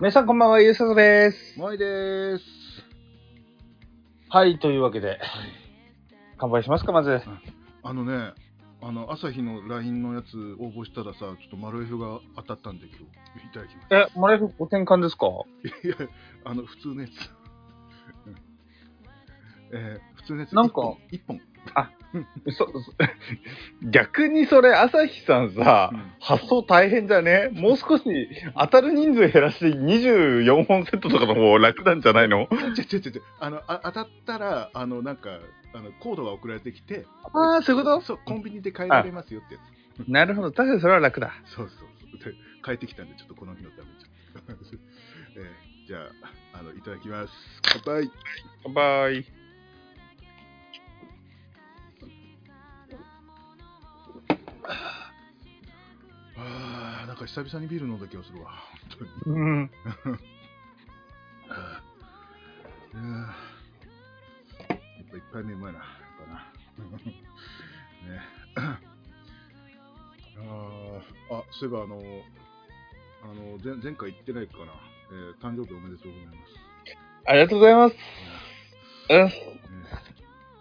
皆さんこんばんは、ゆうさとです。もいです。はい、というわけで、乾杯しますか、まず。あのね、あの朝日の LINE のやつ応募したらさ、ちょっとマルエフが当たったんで今日いただきまえ、マレフご転換ですか？す。いや、あの普通のやつ。うんえー、普通のやつ。なんか一本。そ、そ 逆にそれ、朝日さんさ、うん発想大変じゃね？もう少し当たる人数減らして24本セットとかの方楽なんじゃないの？ちょちょちょちょ、あのあ当たったらあのなんかあのコードが送られてきて、ああ、そういうこそうコンビニで買えられますよってやつ。と なるほど。確かにそれは楽だ。そうそうそう。で帰ってきたんでちょっとこの日のために。えー、じゃああのいただきます。乾杯。乾杯。ああ、なんか久々にビール飲んだ気がするわ。本当に。うん。やっぱ一杯目うまいな。やっぱな。ね。あーあ、そういえばあの、あの前前回言ってないかな、えー誕生日おめでとうございます。ありがとうございます。うん。ね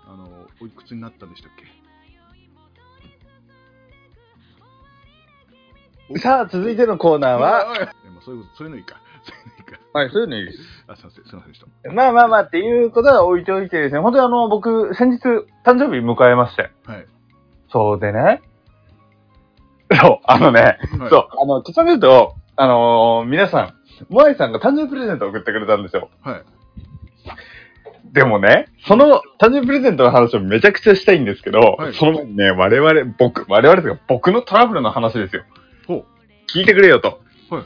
あの、おいくつになったんでしたっけ？さあ、続いてのコーナーは、おいそういうそういうのいいか。そういうのいいか。はい、そういうのいいです。あ、すいません、すいませんでした。まあまあまあっていうことは置いておいてですね、本当にあの、僕、先日、誕生日迎えまして。はい。そうでね。そう、あのね、はいそう、あの、ちょっと言うと、あのー皆さん、モアイさんが誕生日プレゼントを送ってくれたんですよ。はい。でもね、その誕生日プレゼントの話をめちゃくちゃしたいんですけど、はいその前にね、我々、僕、我々ですが、僕のトラブルの話ですよ。ほ聞いてくれよと。はい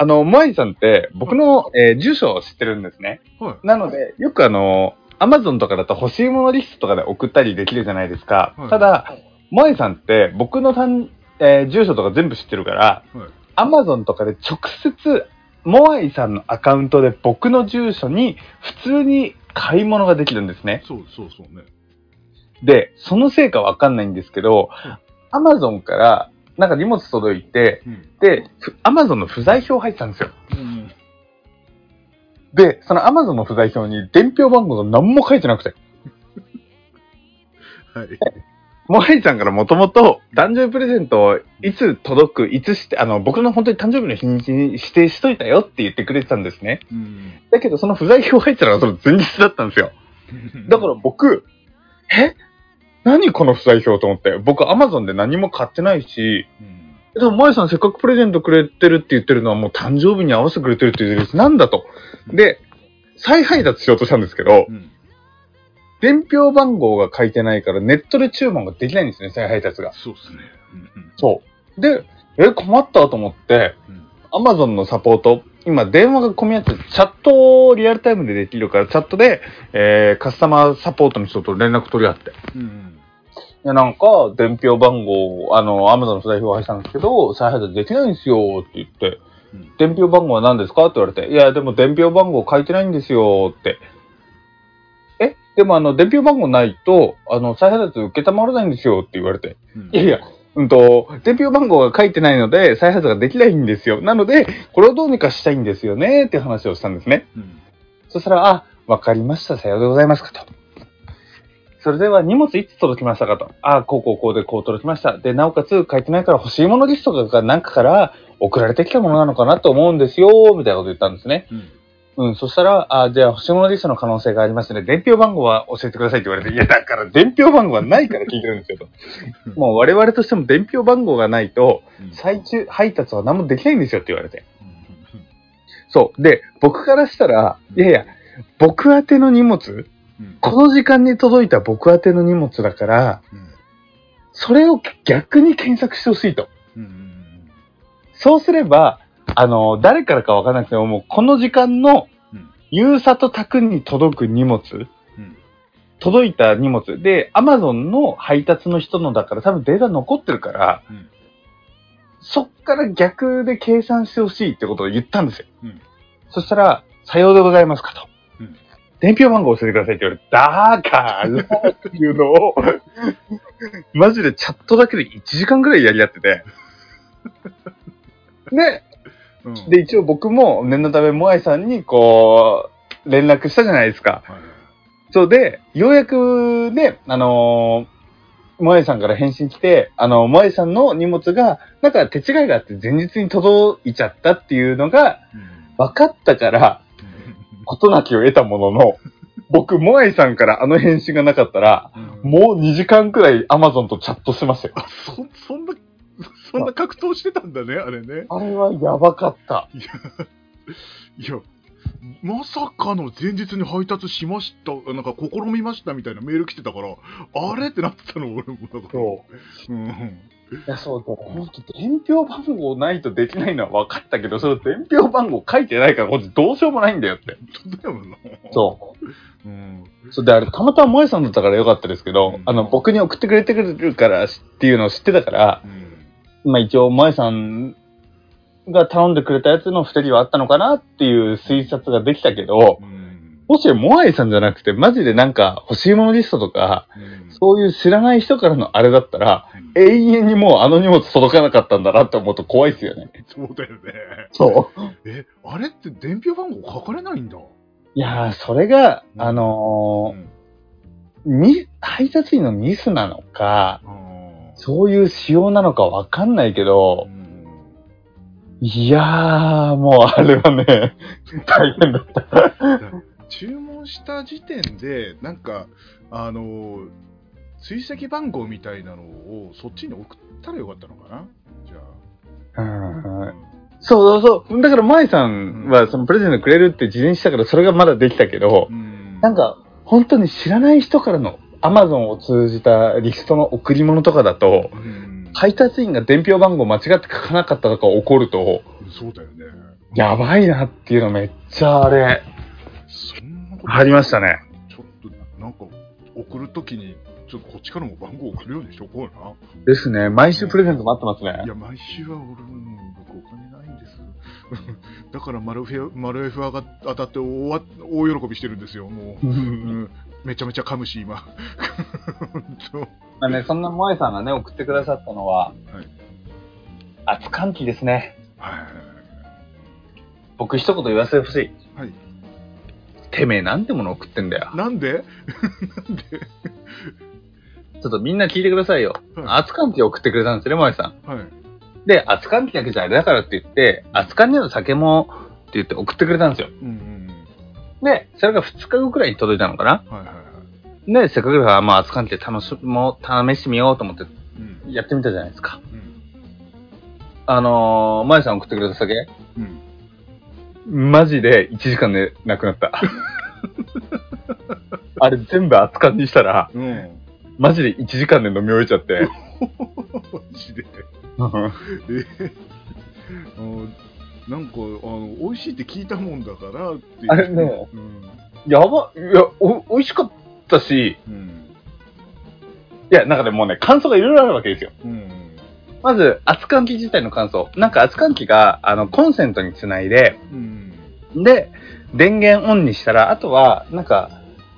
あの、モアイさんって、僕の、えー住所を知ってるんですね。う。はい。なので、よくあの、アマゾンとかだと欲しいものリストとかで送ったりできるじゃないですか。はいただ、モアイさんって僕のたん、えー住所とか全部知ってるから、はい。アマゾンとかで直接、モアイさんのアカウントで僕の住所に普通に買い物ができるんですね。そうそうそうね。で、そのせいかわかんないんですけど、アマゾンからなんか荷物届いて、うん。で、アマゾンの不在票入ってたんですよ。うん。で、そのアマゾンの不在票に伝票番号が何も書いてなくて。はい。モアイさんからもともと誕生日プレゼントをいつ届く、いつして、あの、僕の本当に誕生日の日にちに指定しといたよって言ってくれてたんですね。うん。だけどその不在票入ってたのがその前日だったんですよ。だから僕、え何この不在票と思って。僕アマゾンで何も買ってないし、うん。でも、モアイさんせっかくプレゼントくれてるって言ってるのはもう誕生日に合わせてくれてるって言ってるし、なんだと。で、再配達しようとしたんですけど、うん。伝票番号が書いてないからネットで注文ができないんですね、再配達が。そうっすね。うん。そう。で、え、困ったと思って、うん。アマゾンのサポート、今電話が混み合って、チャットをリアルタイムでできるから、チャットで、えー、カスタマーサポートの人と連絡取り合って。うん。いや、なんか、伝票番号、あの、アマゾンの不在票が入ったんですけど、再配達できないんですよ、って言って、うん伝票番号は何ですかって言われて、いや、でも伝票番号書いてないんですよ、って。え？でもあの、伝票番号ないと、あの、再配達受けたまらないんですよ、って言われて。うんいやいや、うんと、伝票番号が書いてないので、再発ができないんですよ。なので、これをどうにかしたいんですよね、っていう話をしたんですね。うん。そしたら、あ、わかりました、さようでございますかと。それでは荷物いつ届きましたかと。あ、こうこうこうでこう届きました。で、なおかつ書いてないから欲しいものリストがなんかから送られてきたものなのかなと思うんですよ、みたいなこと言ったんですね。うん。うん、そしたら、あ、じゃあ欲しいものリストの可能性がありますね。伝票番号は教えてくださいって言われて、いや、だから伝票番号はないから聞いてるんですよと。もう我々としても伝票番号がないと、うん。最中配達は何もできないんですよって言われて。うん。そう。で、僕からしたら、いやいや、僕宛ての荷物、うん。この時間に届いた僕宛ての荷物だから、うん。それを逆に検索してほしいと。うん。そうすれば、あの、誰からかわからなくても、もうこの時間のうん、ゆうさと宅に届く荷物、うん。届いた荷物で、アマゾンの配達の人のだから多分データ残ってるから、うんそっから逆で計算してほしいってことを言ったんですよ。うんそしたら、さようでございますかと。うん伝票番号教えてくださいって言われて、だからっていうのを、マジでチャットだけで1時間ぐらいやり合ってて。で、うん、で、一応僕も念のため、モアイさんに、こう、連絡したじゃないですか。はい。そうで、ようやくね、あのー、モアイさんから返信来て、あの、モアイさんの荷物が、なんか手違いがあって前日に届いちゃったっていうのが分かったから、事なきを得たものの、僕、モアイさんからあの返信がなかったら、うん。もう2時間くらいアマゾンとチャットしてましたよ。あそそんな そんな格闘してたんだねあれねあれはやばかった。いやまさかの前日に配達しましたなんか試みましたみたいなメール来てたからあれってなってたの俺もだからそう。うんいや、そうだ。ほんと、伝票番号ないとできないのは分かったけど、その伝票番号書いてないから、こっちどうしようもないんだよって。本当だよなそう。うんそうで、あれ、たまたま萌えさんだったからよかったですけど、うんあの、僕に送ってくれてるからしっていうのを知ってたから、うんまあ一応、萌えさんが頼んでくれたやつの二人はあったのかなっていう推察ができたけど、うん。もしモアイさんじゃなくて、マジでなんか欲しいものリストとか、うん。そういう知らない人からのあれだったら、永遠にもうあの荷物届かなかったんだなって思うと怖いですよね。そうだよね。そう。えあれって伝票番号書かれないんだ。いやー、それが、うん。あうのんーみ、配達員のミスなのか、あーそういう仕様なのかわかんないけどう、ん。いやー、もうあれはね、大変だった。注文した時点でなんかあの追跡番号みたいなのをそっちに送ったらよかったのかな？じゃうん。あ、そうそうそう。だから、舞さんはそのプレゼントくれるって事前にしたから、それがまだできたけどう、ん。なんか、本当に知らない人からのアマゾンを通じたリストの贈り物とかだと、うん配達員が伝票番号間違って書かなかったとか起こると、そうだよねやばいなっていうのめっちゃあれ、そんなことありましたね。ちょっとなんか送るときにちょっとこっちからも番号送るようにしとこうなですね。毎週プレゼント待ってますねい。や、毎週は俺も、僕お金ないんです。だからマルフェ、マルエフが当たって大喜びしてるんですよ、もう。うん、めちゃめちゃ噛むし、今。まあね、そんな萌えさんがね、送ってくださったのは、はい熱歓喜ですね。はい。僕一言言わせてほしい。はい。てめえなんてもの送ってんだよ。なんで？なんでちょっとみんな聞いてくださいよ。は熱歓喜を送ってくれたんですよね、萌えさん。い。はい。で、熱歓喜だけじゃあれだからって言って、熱歓喜の酒もって言って送ってくれたんですよ。うんうんで、それが2日後くらいに届いたのかな？うん。はいはいはい。で、せっかくだから、まあ、熱歓喜で楽しもう、試してみようと思ってうん。やってみたじゃないですか。うん。あのー、まえさん送ってくれた酒、うん。マジで1時間でなくなった。あれ全部熱燗にしたら、うん。マジで1時間で飲み終えちゃって。マジで。えなんか、あの、美味しいって聞いたもんだからって。あれねうん。やば、いや、お、美味しかったし、うん。いや、なんかでもうね、感想がいろいろあるわけですよ。うん。まず、熱燗機自体の感想。なんか熱燗機が、あの、コンセントにつないで、うん。で、電源オンにしたら、あとは、なんか、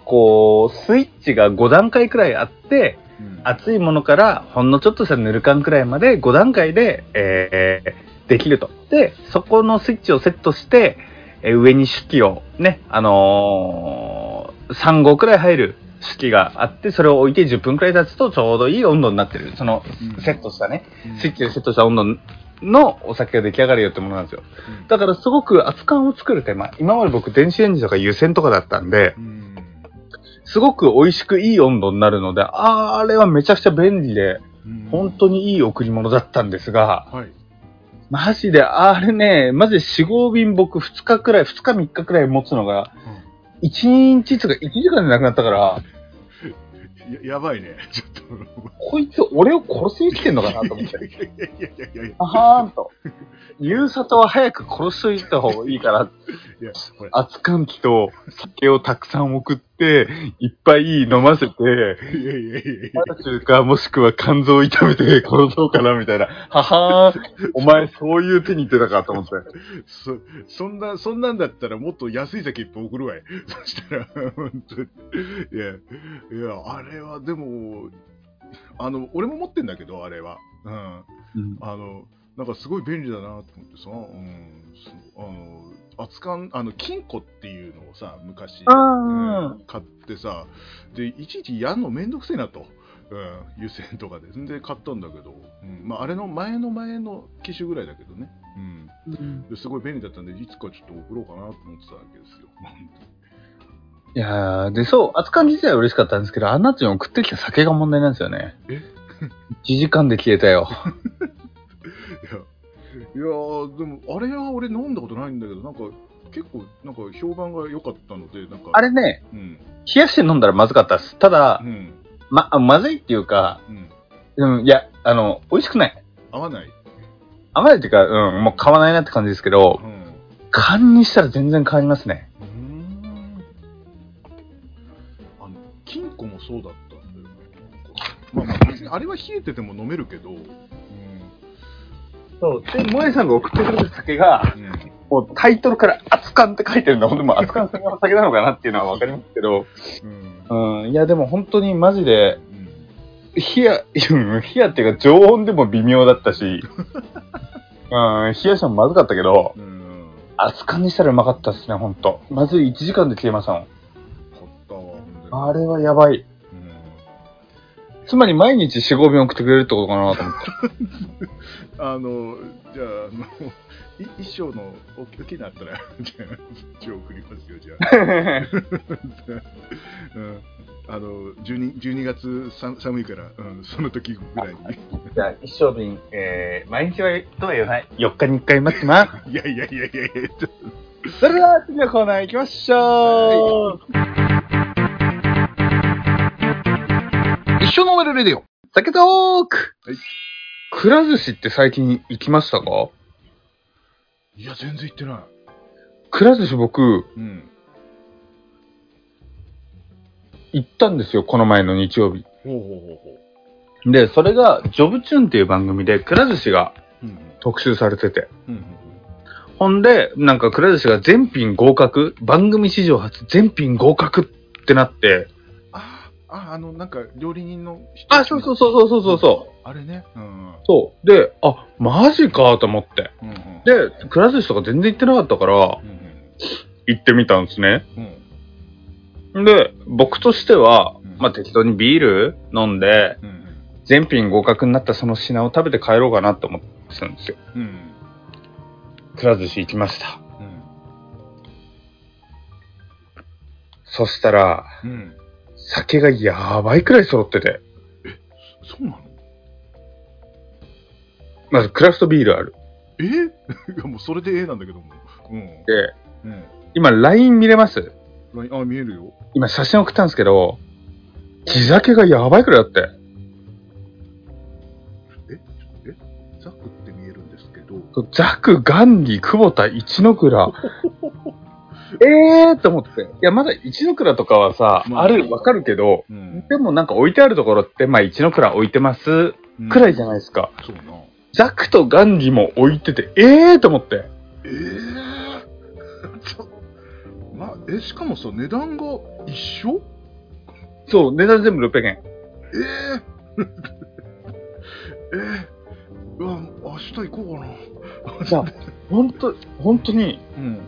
こう、スイッチが5段階くらいあって、うん熱いものからほんのちょっとしたぬる感くらいまで5段階で、えーできると。で、そこのスイッチをセットして、えー上に手記をね、あのー3号くらい入る手記があって、それを置いて10分くらい経つとちょうどいい温度になってる。そのうんセットしたね、うんスイッチでセットした温度のお酒が出来上がるよってものなんですよ。うんだからすごく熱燗を作る手間、今まで僕電子レンジとか湯煎とかだったんで、うんすごく美味しくいい温度になるので、あーあれはめちゃくちゃ便利で、うん本当にいい贈り物だったんですが、はい。マジで、あれね、マジで4、5便僕2日くらい、2日3日くらい持つのが、1日とか1時間でなくなったから、や やばいね。ちょっと。こいつ俺を殺しに来てんのかなと思って。あはーんと。ゆうさとは早く殺しといた方がいいから、いや、熱燗機と酒をたくさん送って、いっぱい飲ませて、いやいやいやいやあるか、もしくは肝臓を痛めて殺そうかな、みたいな。ははーん、お前そういう手に行ってたかと思って。そ、そんな、そんなんだったらもっと安い酒いっぱい送るわい。そしたら、本当に。いや、いや、あれはでも、あの、俺も持ってんだけど、あれは。うん。うんあの、なんかすごい便利だなと思ってさ、うん、そうあの、熱燗、あの、金庫っていうのをさ、昔、あうん買ってさ、で、いちいちやんのめんどくせえなと。うん、湯煎とかで。で、買ったんだけど、うん、まあ、あれの前の前の機種ぐらいだけどね。うん。ですごい便利だったんで、いつかちょっと送ろうかなと思ってたわけですよ。いやーで、そう、熱燗自体は嬉しかったんですけど、あんなちに送ってきた酒が問題なんですよね。え ?1 時間で消えたよ。いや、ーでも、あれは俺飲んだことないんだけど、なんか、結構、なんか評判が良かったので、なんか、あれね、うん、冷やして飲んだらまずかったです。ただう、ん、ま、あまずいっていうか、うん、うん、いや、あの、美味しくない。合わない。甘いっていうか、うん、もう買わないなって感じですけどう、ん。缶にしたら全然変わりますね。うーんあの、金庫もそうだったんだよね。まあまあ、別にあれは冷えてても飲めるけど、うん。そう。で、萌えさんが送ってくれた酒が、うん。もうタイトルから熱燗って書いてるんだ。ほんともう熱燗の酒なのかなっていうのはわかりますけど、うん。うん、いやでも本当にマジで、うん冷や、うん冷やっていうか常温でも微妙だったし、うん、冷やしてもまずかったけど、うん。熱燗にしたらうまかったっすね、ほんと。まず1時間で消えましたもん。あれはやばい。うん。つまり毎日4、5便送ってくれるってことかなと思って。あの、じゃあ、あの、い一生の大き大きなったら、じゃあ、そっちを送りますよ、じゃあ。うん。あの、12, 12月さ寒いから、うん、その時ぐらいに。じゃあ、一生瓶、えー、毎日はとは言わない。4日に1回待ってます。いやいやいやいやいや、それでは次のコーナー行きましょう、一生飲めるレディオ酒トークはいくら寿司って最近行きましたか？いや、全然行ってない。くら寿司僕、うん。行ったんですよ、この前の日曜日。ほうほうほうほで、それが、ジョブチューンっていう番組で、くら寿司がう。うん特集されてて。うん。うんほんで、なんかくら寿司が全品合格、番組史上初全品合格ってなって、ああ、あの、なんか、料理人の人。あ、そうそうそうそうそうそう。あれね。うん。そう。で、あ、マジかと思って。うんうん。で、くら寿司とか全然行ってなかったから、うん行ってみたんですね。うん。で、僕としてはうん、まあ適当にビール飲んで、うん。うん。全品合格になったその品を食べて帰ろうかなって思ってたんですよ。うん。くら寿司行きました。うん。そしたら、うん。酒がやばいくらい揃ってて。そうなの？まずクラフトビールある。え？いや、もうそれでええなんだけども。うん。で、うん。今 LINE 見れます？あ、見えるよ。今写真送ったんですけど、地酒がやばいくらいあって。ザクって見えるんですけど。ザク、ガンディ、久保田、一ノ倉。えーと思って。いや、まだ一ノ倉とかはさ、まあある、わかるけど、うん。でもなんか置いてあるところって、まあ一ノ倉置いてますくらいじゃないですか。そうな。ザクとガンディも置いてて、えーと思って。ええちょま、え、しかもさ、値段が一緒？そう、値段全部600円。え えええうわ、明日行こうかな。じゃあ、ほんと、ほんとに、うん。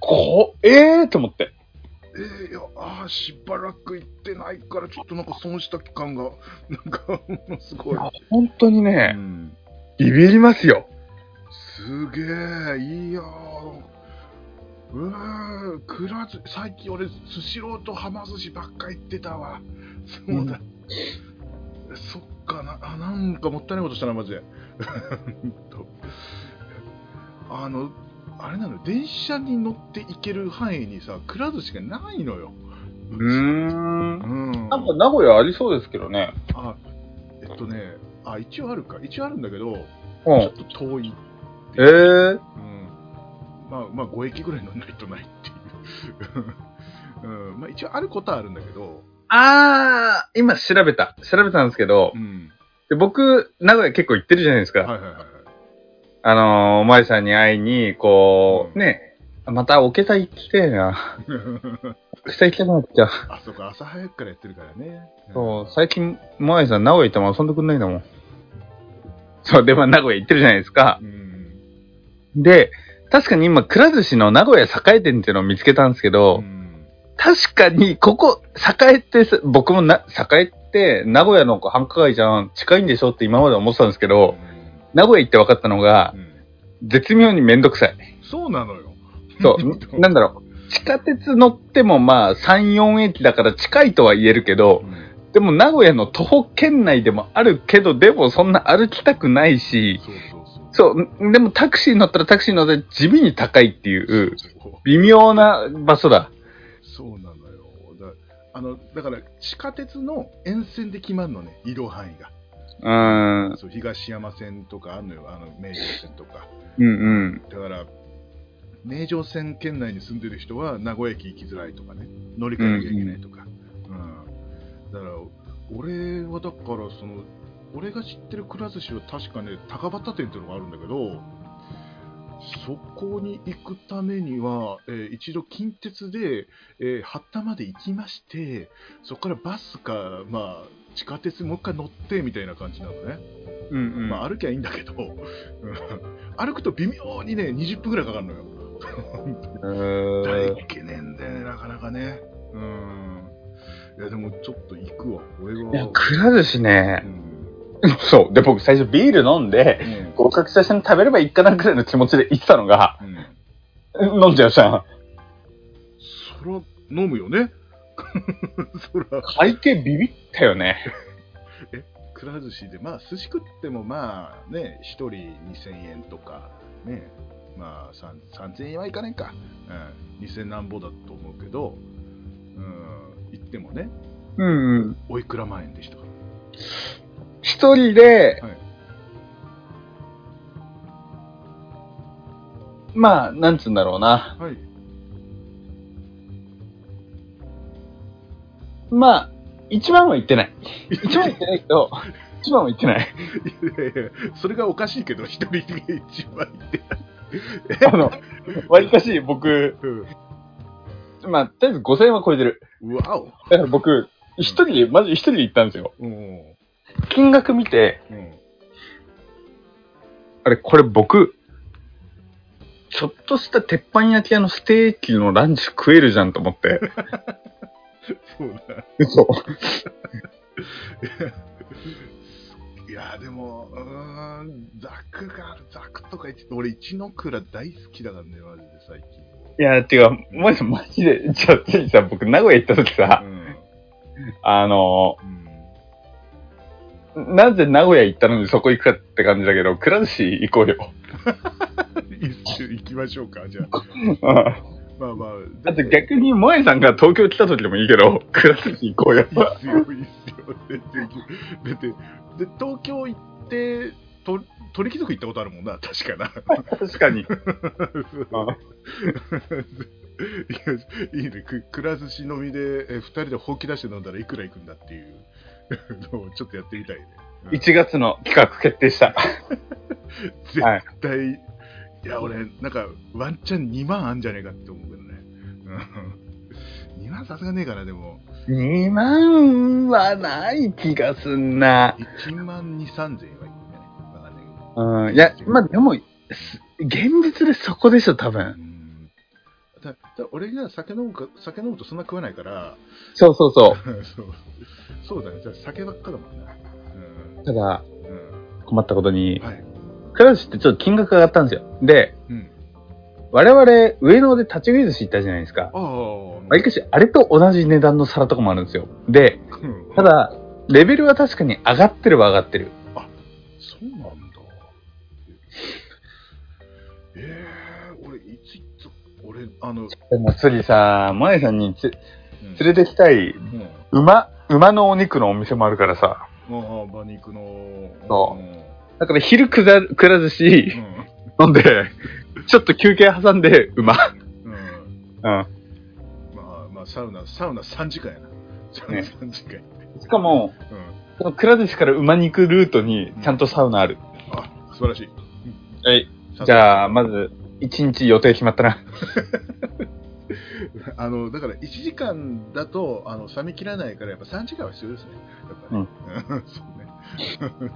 こう、えー？と思って。ええいや、ああ、しばらく行ってないから、ちょっとなんか損した感が、なんか、すごい。ほんとにうね、ん。ビビりますよ。すげえ、いやー。うーくらず、最近俺、スシローとはま寿司ばっか行ってたわ。そうだ。そっかな、あ、なんかもったいないことしたな、マジで。あの、あれなの、電車に乗って行ける範囲にさ、くら寿司がないのよ。うーん。うん。なんか名古屋ありそうですけどね。あ、えっとね、あ、一応あるか。一応あるんだけど、うん。ちょっと遠い。えー。うん。まあ、まあ、5駅ぐらい乗んないとないっていう。うん。まあ、一応あることはあるんだけど、あー、今調べた。調べたんですけどう、ん。で僕、名古屋結構行ってるじゃないですか。はいはいはいはい。あのー、お前さんに会いに、こう、うんね、また、おけた行きてえな。おけた行きたくなっちゃう。あ、そうか、朝早くからやってるからね。そう、最近、お前さん名古屋行ったまま遊んでくんないんだもん。そう、で、まあ、名古屋行ってるじゃないですか。うん。で、確かに今、くら寿司の名古屋栄店っていうのを見つけたんですけど、うん確かに、ここ、栄ってさ、僕もな、栄って、名古屋の繁華街じゃん、近いんでしょって今まで思ってたんですけど、名古屋行って分かったのがう、ん絶妙にめんどくさい。そうなのよ。そう、なんだろう。地下鉄乗ってもまあ、3、4駅だから近いとは言えるけど、うんでも名古屋の徒歩圏内でもあるけど、でもそんな歩きたくないし、そうそうでもタクシー乗ったらタクシー乗って地味に高いっていう微妙な場所だ。そうなのよ。だあのだから地下鉄の沿線で決まるのね、移動範囲が。うーん、そう東山線とかあるのよ、あの名城線とか。うんうん。だから、名城線圏内に住んでる人は名古屋駅行きづらいとかね、乗り換えなきゃいけないとか。うんだから、俺はだから、その、俺が知ってるくら寿司は確かね、高畑店っていうのがあるんだけど、そこに行くためには、えー一度近鉄で、えー八田まで行きまして、そこからバスか、まあ、地下鉄もう一回乗ってみたいな感じなのね。うんうん。まあ、歩きゃいいんだけど、うん歩くと微妙にね、20分ぐらいかかるのよ。う大懸念でね、なかなかね。うん。いや、でもちょっと行くわ。俺は。いや、くら寿司うね、ん。そう。で、僕最初ビール飲んで、うん合格した人に食べればいいかなぐらいの気持ちで行ってたのが、うん。飲んじゃうじゃん。そら、飲むよね。そら、会計ビビったよね。くら寿司で、まあ、寿司食っても、まあ、ね、一人2000円とか、ね、まあ、さん3000円はいかないか。うん。2000何ぼだと思うけど、うん、行ってもね、うんうん。おいくら万円でしたか？ら。一人で、はいまあ、なんつうんだろうな。はい。まあ、一番は行ってない。一番は行ってないけど、一番は行ってない。いやいやそれがおかしいけど、一人で一番行ってあの、わりかし僕、うんまあ、とりあえず5000円は超えてる。わお。だから僕、一人で、まず一人で行ったんですよ。うん。金額見て、うん。あれ、これ僕、ちょっとした鉄板焼き屋のステーキのランチ食えるじゃんと思って。そうだ。嘘。いや、でも、うーん、ザクが、ザクとか言って、俺、一の蔵大好きだからね、マジで最近。いや、てか、マジ、マジで、じゃあ、ついさ、僕、名古屋行った時さう、ん。あのうん。なぜ名古屋行ったのにそこ行くかって感じだけど、くら寿司行こうよ。行きましょうか、じゃあ。うんまあまあ。だって逆に、萌えさんが東京来た時でもいいけど、くら寿司行こうよ。いいっすよ、いいっすよ。全然て、で、東京行って、と鳥貴族行ったことあるもんな、確かな。確かに。いやいいね、くくら寿司飲みで、え二人で本気出して飲んだらいくらいくんだっていうのをちょっとやってみたいね。うん1月の企画決定した。絶はい対、い、や、俺、なんか、ワンチャン2万あんじゃねえかって思うけどね。うん、2万さすがねえかな、でも。2万はない気がすんな。1万2、3000円はいくんじゃないわかんないけど。うん。いや、まあ、でも、す現実でそこでしょ、多分。うんだだ俺が酒飲むか酒飲むとそんな食わないから、そうそうそそうそうだね、じゃあ酒ばっかだもんな。う。ただ、うん困ったことにうん、、はい。くら寿司ってちょっと金額が上がったんですよ。で、うん、我々、上野で立ち食い寿司行ったじゃないですか。ありかし、あれと同じ値段の皿とかもあるんですよ。で、うんただ、レベルは確かに上がってるは上がってる。そうなんだ。ええ俺、いついつ、俺、あの、でも次さ、萌えさんにつうん連れてきたい、うん馬、馬のお肉のお店もあるからさ。ああ、馬肉の。そうんだから昼くざくら寿司うん。飲んで、ちょっと休憩挟んで馬。うん。うん。まあ、まあ、サウナ、サウナ3時間やな。サウナね3時間やね。しかも、うん。そのくら寿司から馬に行くルートにちゃんとサウナある。あ、素晴らしい。はい。じゃあ、まず、1日予定決まったな。あの、だから1時間だと、あの、冷め切らないから、やっぱ3時間は必要ですね。やっぱね。うん そうね。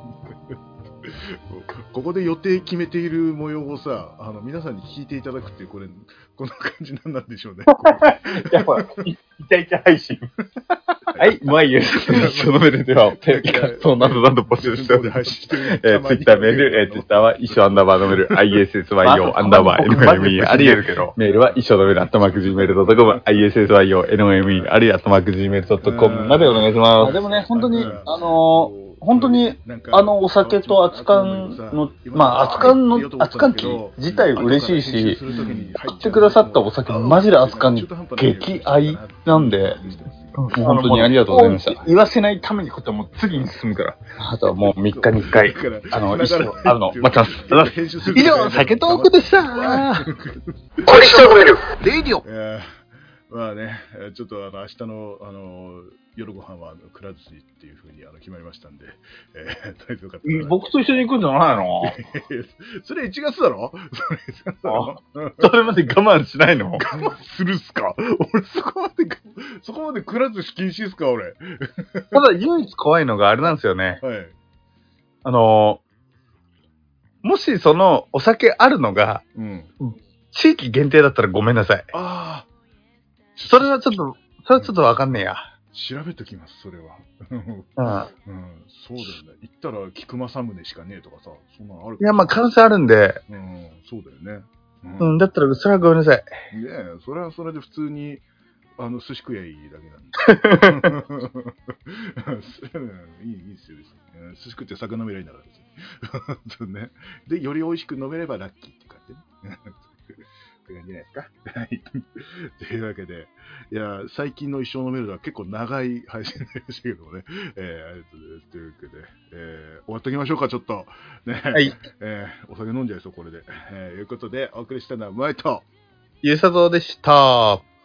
ここで予定決めている模様をさ、あの皆さんに聞いていただくっていう、これ、こんな感じなんなんでしょうね。やっぱ、いイチャイチャ配信。はい、まあいいです。その目ででは、そうなどなど募集しております。配信してるえー、ツイッターメール、えー、ツイッターは一緒アンダーバーのメール、ISSYO アンダーバー NME、あるいはメールは一緒のメール、アットマーク Gmail.com、ISSYO NME、あるいはアットマーク Gmail.com までお願いします。でもね、本当に、あのー、本当に、あの、お酒と熱燗の、まあ、熱燗の、熱燗機自体嬉しいし、買ってくださったお酒、マジで熱燗激愛なんで、本当にありがとうございました。言わせないためにことはもう次に進むから。あとはもう3日に1回、あの、一緒あるの、待ってます。以上、酒トークでした。これしてくれるレイディオ。まあね、えーちょっとあの明日のあの夜ご飯はくら寿司っていうふうにあの決まりましたんで、えー、とりあえずよかったら僕と一緒に行くんじゃないの？それ1月だろ？それ1月だろ？うんそれまで我慢しないの？我慢するっすか？俺そこまでが、そこまでくら寿司禁止っすか？俺。ただ唯一怖いのがあれなんですよね。はい。あのー、もしそのお酒あるのがうん。地域限定だったらごめんなさい。ああ、それはちょっと、それはちょっとわかんねえや。調べときます、それは。うん。うん、そうだよね。行ったら菊正宗しかねえとかさ、そんなのあるいや、まあ、可能性あるんで、うん、そうだよね。ううん、だったら、それはごめんなさい。ねえ、それはそれで普通に、あの、寿司食えばいいだけなんで。うんいい、いいですよ、寿司食って酒飲めりゃいいんだから、別に ね。で、より美味しく飲めればラッキーって感じね。って感じじゃないですか。はい。というわけで、いや、最近の一生飲めるのは結構長い配信になりましたけどもね。えー、ありがとうございます。というわけで、えー、終わっておきましょうか、ちょっと。ね。はい。えー、お酒飲んじゃいそう、これで。えー、いうことで、お送りしたのは、マイト。ゆうさとうでした。